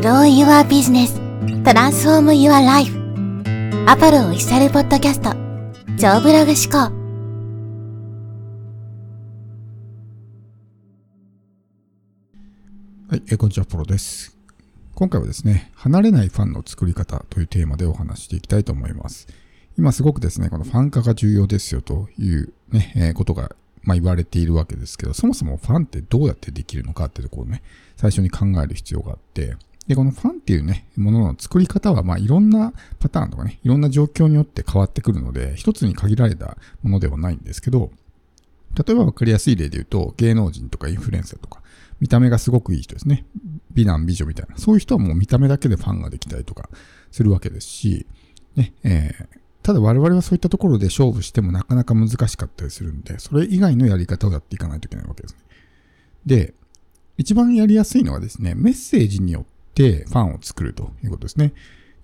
Grow Your Business Transform Your Life アポロオフィシャルポッドキャスト超ブログ思考はい、えーこんにちは、ポロです。今回はですね、離れないファンの作り方というテーマでお話していきたいと思います。今すごくですね、このファン化が重要ですよというね、えーことが、まあ、言われているわけですけど、そもそもファンってどうやってできるのかっていうところをね、最初に考える必要があって、で、このファンっていうね、ものの作り方は、まあ、いろんなパターンとかね、いろんな状況によって変わってくるので、一つに限られたものではないんですけど、例えば分かりやすい例で言うと、芸能人とかインフルエンサーとか、見た目がすごくいい人ですね。美男美女みたいな。そういう人はもう見た目だけでファンができたりとかするわけですし、ね、えーただ我々はそういったところで勝負してもなかなか難しかったりするんで、それ以外のやり方をやっていかないといけないわけですね。で、一番やりやすいのはですね、メッセージによってファンを作るということですね。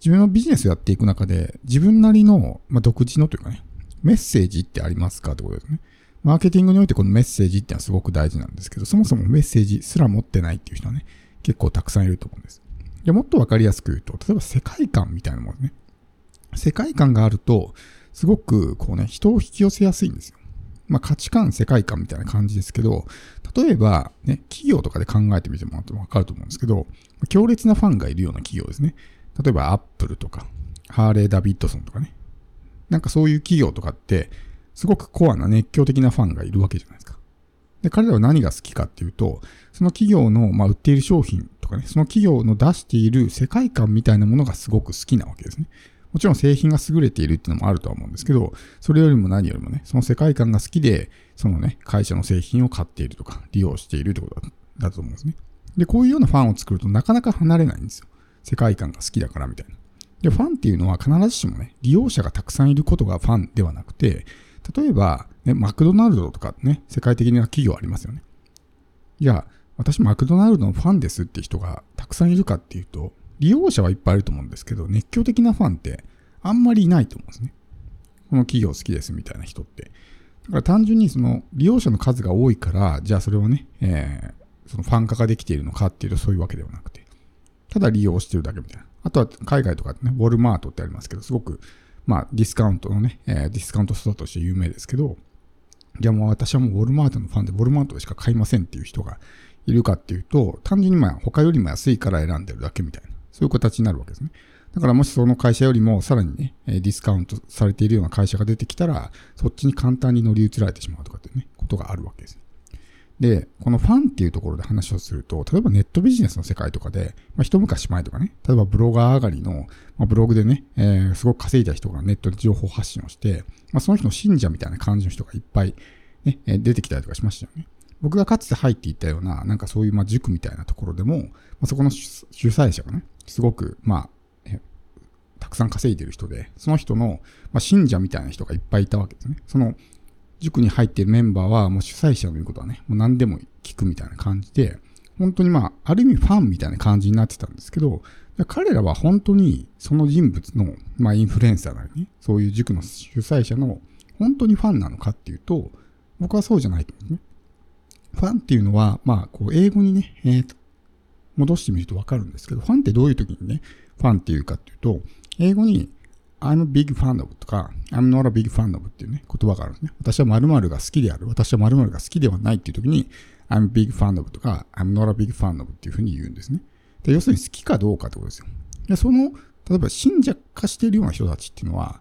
自分のビジネスをやっていく中で、自分なりの、まあ、独自のというかね、メッセージってありますかってことですね。マーケティングにおいてこのメッセージってのはすごく大事なんですけど、そもそもメッセージすら持ってないっていう人はね、結構たくさんいると思うんです。でもっとわかりやすく言うと、例えば世界観みたいなものね。世界観があると、すごくこうね、人を引き寄せやすいんですよ。まあ価値観、世界観みたいな感じですけど、例えばね、企業とかで考えてみてもらってもわかると思うんですけど、強烈なファンがいるような企業ですね。例えばアップルとか、ハーレー・ダビッドソンとかね。なんかそういう企業とかって、すごくコアな熱狂的なファンがいるわけじゃないですか。で、彼らは何が好きかっていうと、その企業の、まあ、売っている商品とかね、その企業の出している世界観みたいなものがすごく好きなわけですね。もちろん製品が優れているっていうのもあるとは思うんですけど、それよりも何よりもね、その世界観が好きで、そのね、会社の製品を買っているとか、利用しているってことだだと思うんですね。で、こういうようなファンを作るとなかなか離れないんですよ。世界観が好きだからみたいな。で、ファンっていうのは必ずしもね、利用者がたくさんいることがファンではなくて、例えば、ね、マクドナルドとかね、世界的な企業ありますよね。いや、私マクドナルドのファンですって人がたくさんいるかっていうと、利用者はいっぱいいると思うんですけど、熱狂的なファンってあんまりいないと思うんですね。この企業好きですみたいな人って。だから単純にその利用者の数が多いから、じゃあそれはね、えーそのファン化ができているのかっていうとそういうわけではなくて、ただ利用してるだけみたいな。あとは海外とかね、ウォルマートってありますけど、すごく、まあディスカウントのね、えーディスカウントストアとして有名ですけど、じゃあもう私はもうウォルマートのファンでウォルマートでしか買いませんっていう人がいるかっていうと、単純にまあ他よりも安いから選んでるだけみたいな、そういう形になるわけですね。だからもしその会社よりもさらにね、ディスカウントされているような会社が出てきたら、そっちに簡単に乗り移られてしまうとかっていうね、ことがあるわけです。で、このファンっていうところで話をすると、例えばネットビジネスの世界とかで、まあ、一昔前とかね、例えばブロガー上がりの、まあ、ブログでね、えーすごく稼いだ人がネットで情報発信をして、まあ、その人の信者みたいな感じの人がいっぱい、ね、出てきたりとかしましたよね。僕がかつて入っていたような、なんかそういうま塾みたいなところでも、ま、そこの主催者がね、すごく、まあ、たくさん稼いでる人で、その人の、まあ、信者みたいな人がいっぱいいたわけですね。その塾に入っているメンバーは、もう主催者の言うことはね、もう何でも聞くみたいな感じで、本当にまあ、ある意味ファンみたいな感じになってたんですけど、彼らは本当にその人物の、まあ、インフルエンサーなりね、そういう塾の主催者の本当にファンなのかっていうと、僕はそうじゃないと思うんですね。ファンっていうのは、まあ、こう、英語にね、えー戻してみるとわかるんですけど、ファンってどういう時にね、ファンっていうかっていうと、英語に I'm a big fan of とか I'm not a big fan of っていうね、言葉があるんですね。私は〇〇が好きである。私は〇〇が好きではないっていう時に I'm a big fan of とか I'm not a big fan of っていうふうに言うんですね。で要するに好きかどうかってことですよ。で、その、例えば信者化しているような人たちっていうのは、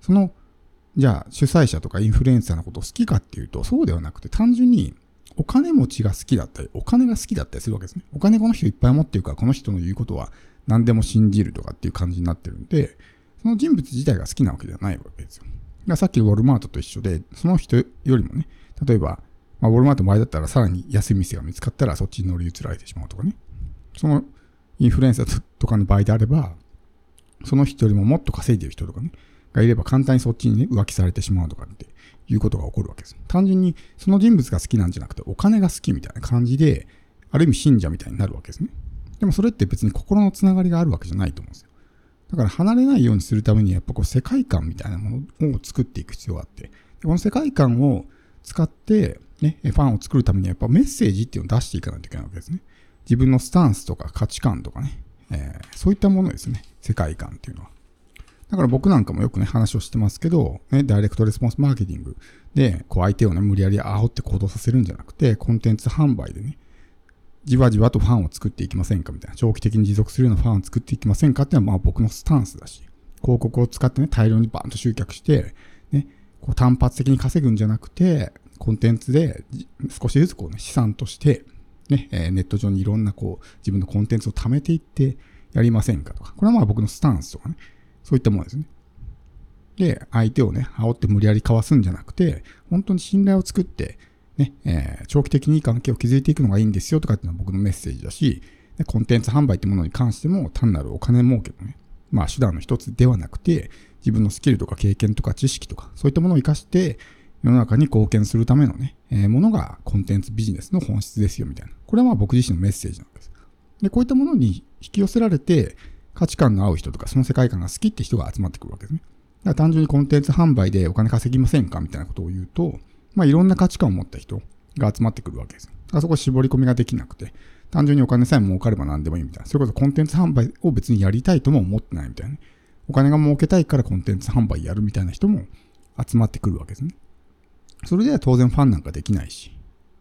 その、じゃあ主催者とかインフルエンサーのことを好きかっていうと、そうではなくて単純にお金持ちが好きだったり、お金が好きだったりするわけですね。お金この人いっぱい持ってるから、この人の言うことは何でも信じるとかっていう感じになってるんで、その人物自体が好きなわけではないわけですよ。だからさっきのウォルマートと一緒で、その人よりもね、例えば、まあ、ウォルマートの場合だったらさらに安い店が見つかったらそっちに乗り移られてしまうとかね。そのインフルエンサーとかの場合であれば、その人よりももっと稼いでる人とかね、がいれば簡単にそっちにね、浮気されてしまうとかっていうことが起こるわけです。単純にその人物が好きなんじゃなくて、お金が好きみたいな感じで、ある意味信者みたいになるわけですね。でもそれって別に心のつながりがあるわけじゃないと思うんですよ。だから離れないようにするためにやっぱこう世界観みたいなものを作っていく必要があって、でこの世界観を使って、ね、ファンを作るためにはやっぱメッセージっていうのを出していかないといけないわけですね。自分のスタンスとか価値観とかね、えー、そういったものですね。世界観っていうのは。だから僕なんかもよくね、話をしてますけど、ね、ダイレクトレスポンスマーケティングで、こう相手をね、無理やり煽って行動させるんじゃなくて、コンテンツ販売でね、じわじわとファンを作っていきませんかみたいな。長期的に持続するようなファンを作っていきませんかっていうのはまあ僕のスタンスだし、広告を使ってね、大量にバーンと集客して、ね、こう単発的に稼ぐんじゃなくて、コンテンツで少しずつこうね、資産として、ね、ネット上にいろんなこう、自分のコンテンツを貯めていってやりませんかとか。これはまあ僕のスタンスとかね、そういったものですね。で、相手をね、煽って無理やりかわすんじゃなくて、本当に信頼を作って、ね、えー、長期的にいい関係を築いていくのがいいんですよとかっていうのは僕のメッセージだし、コンテンツ販売ってものに関しても単なるお金儲けのね、まあ手段の一つではなくて、自分のスキルとか経験とか知識とか、そういったものを活かして、世の中に貢献するためのね、えー、ものがコンテンツビジネスの本質ですよみたいな。これはまあ僕自身のメッセージなんです。で、こういったものに引き寄せられて、価値観の合う人とか、その世界観が好きって人が集まってくるわけですね。だから単純にコンテンツ販売でお金稼ぎませんかみたいなことを言うと、まあいろんな価値観を持った人が集まってくるわけです。だからそこ絞り込みができなくて、単純にお金さえ儲かれば何でもいいみたいな。それこそコンテンツ販売を別にやりたいとも思ってないみたいなね。お金が儲けたいからコンテンツ販売やるみたいな人も集まってくるわけですね。それでは当然ファンなんかできないし、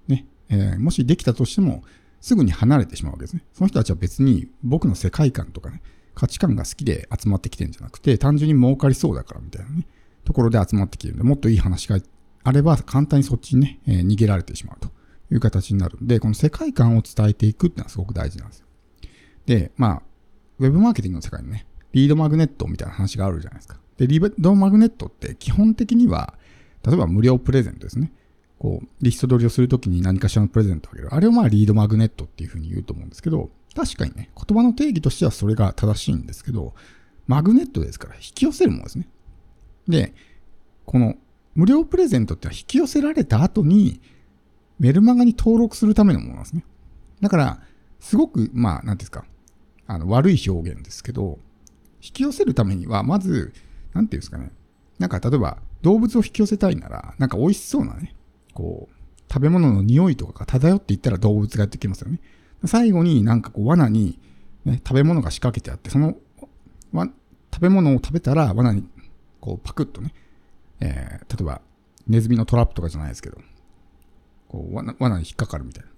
ね。えー、もしできたとしても、すぐに離れてしまうわけですね。その人たちは別に僕の世界観とかね、価値観が好きで集まってきてるんじゃなくて、単純に儲かりそうだからみたいなね、ところで集まってきてるんで、もっといい話があれば簡単にそっちにね、えー、逃げられてしまうという形になるんで、この世界観を伝えていくっていうのはすごく大事なんですよ。で、まあ、ウェブマーケティングの世界にね、リードマグネットみたいな話があるじゃないですか。で、リードマグネットって基本的には、例えば無料プレゼントですね。こう、リスト取りをするときに何かしらのプレゼントをあげる。あれをまあリードマグネットっていうふうに言うと思うんですけど、確かにね、言葉の定義としてはそれが正しいんですけど、マグネットですから引き寄せるものですね。で、この無料プレゼントってのは引き寄せられた後にメルマガに登録するためのものなんですね。だから、すごく、まあ、なんですか、あの、悪い表現ですけど、引き寄せるためには、まず、なんていうんですかね、なんか例えば動物を引き寄せたいなら、なんか美味しそうなね、こう、食べ物の匂いとかが漂っていったら動物がやってきますよね。最後になんかこう罠に、ね、食べ物が仕掛けてあって、その、食べ物を食べたら罠にこうパクッとね、えー、例えばネズミのトラップとかじゃないですけど、こう罠罠に引っかかるみたいな。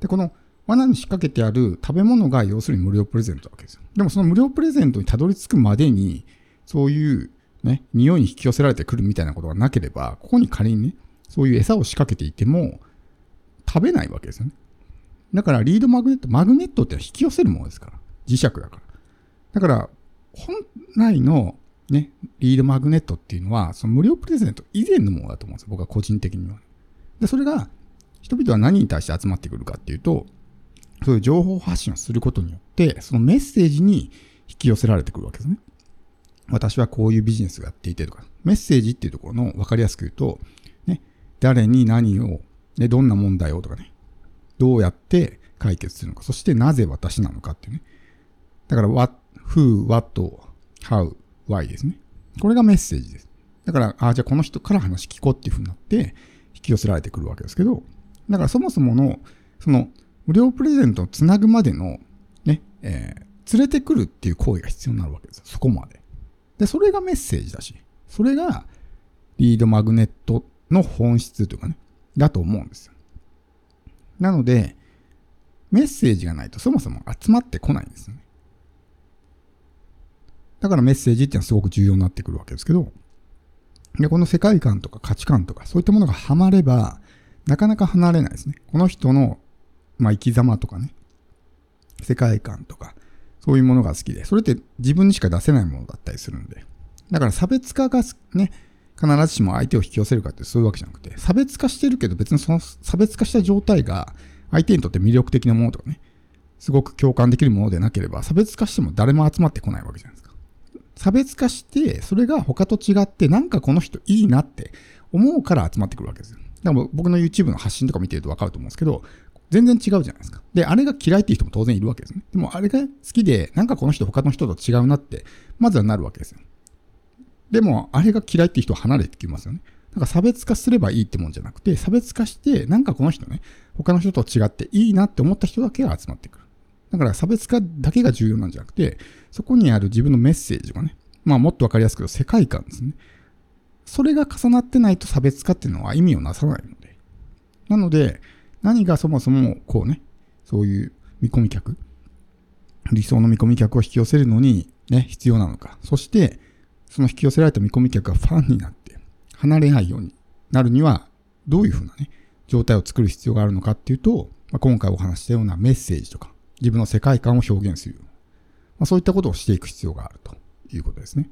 で、この罠に仕掛けてある食べ物が要するに無料プレゼントなわけですよ。でもその無料プレゼントにたどり着くまでに、そういうね、匂いに引き寄せられてくるみたいなことがなければ、ここに仮にね、そういう餌を仕掛けていても、食べないわけですよね。だから、リードマグネット、マグネットって引き寄せるものですから。磁石だから。だから、本来のね、リードマグネットっていうのは、その無料プレゼント以前のものだと思うんですよ。僕は個人的には。で、それが、人々は何に対して集まってくるかっていうと、そういう情報発信をすることによって、そのメッセージに引き寄せられてくるわけですね。私はこういうビジネスをやっていてとか、メッセージっていうところの分かりやすく言うと、ね、誰に何を、ね、どんな問題をとかね、どうやって解決するのか、そしてなぜ私なのかっていうね。だから、what, who, what, how, why ですね。これがメッセージです。だから、ああ、じゃあこの人から話聞こうっていうふうになって、引き寄せられてくるわけですけど、だからそもそもの、その、無料プレゼントをつなぐまでの、ね、えー、連れてくるっていう行為が必要になるわけですよ。そこまで。で、それがメッセージだし、それがリードマグネットの本質というかね、だと思うんですよ。なので、メッセージがないとそもそも集まってこないんですよね。だからメッセージっていうのはすごく重要になってくるわけですけど、で、この世界観とか価値観とかそういったものがハマれば、なかなか離れないですね。この人の、まあ、生き様とかね、世界観とか、そういうものが好きで、それって自分にしか出せないものだったりするんで。だから差別化がね、必ずしも相手を引き寄せるかってそういうわけじゃなくて、差別化してるけど別にその差別化した状態が相手にとって魅力的なものとかね、すごく共感できるものでなければ、差別化しても誰も集まってこないわけじゃないですか。差別化して、それが他と違って、なんかこの人いいなって思うから集まってくるわけですよ。だから僕の YouTube の発信とか見てるとわかると思うんですけど、全然違うじゃないですか。で、あれが嫌いっていう人も当然いるわけですね。でもあれが好きで、なんかこの人他の人と違うなって、まずはなるわけですよ。でも、あれが嫌いっていう人は離れてきますよね。だか差別化すればいいってもんじゃなくて、差別化して、なんかこの人ね、他の人と違っていいなって思った人だけが集まってくる。だから差別化だけが重要なんじゃなくて、そこにある自分のメッセージがね、まあもっとわかりやすく世界観ですね。それが重なってないと差別化っていうのは意味をなさないので。なので、何がそもそもこうね、そういう見込み客、理想の見込み客を引き寄せるのにね、必要なのか。そして、その引き寄せられた見込み客がファンになって離れないようになるには、どういうふうなね、状態を作る必要があるのかっていうと、まあ、今回お話したようなメッセージとか、自分の世界観を表現する。まあ、そういったことをしていく必要があるということですね。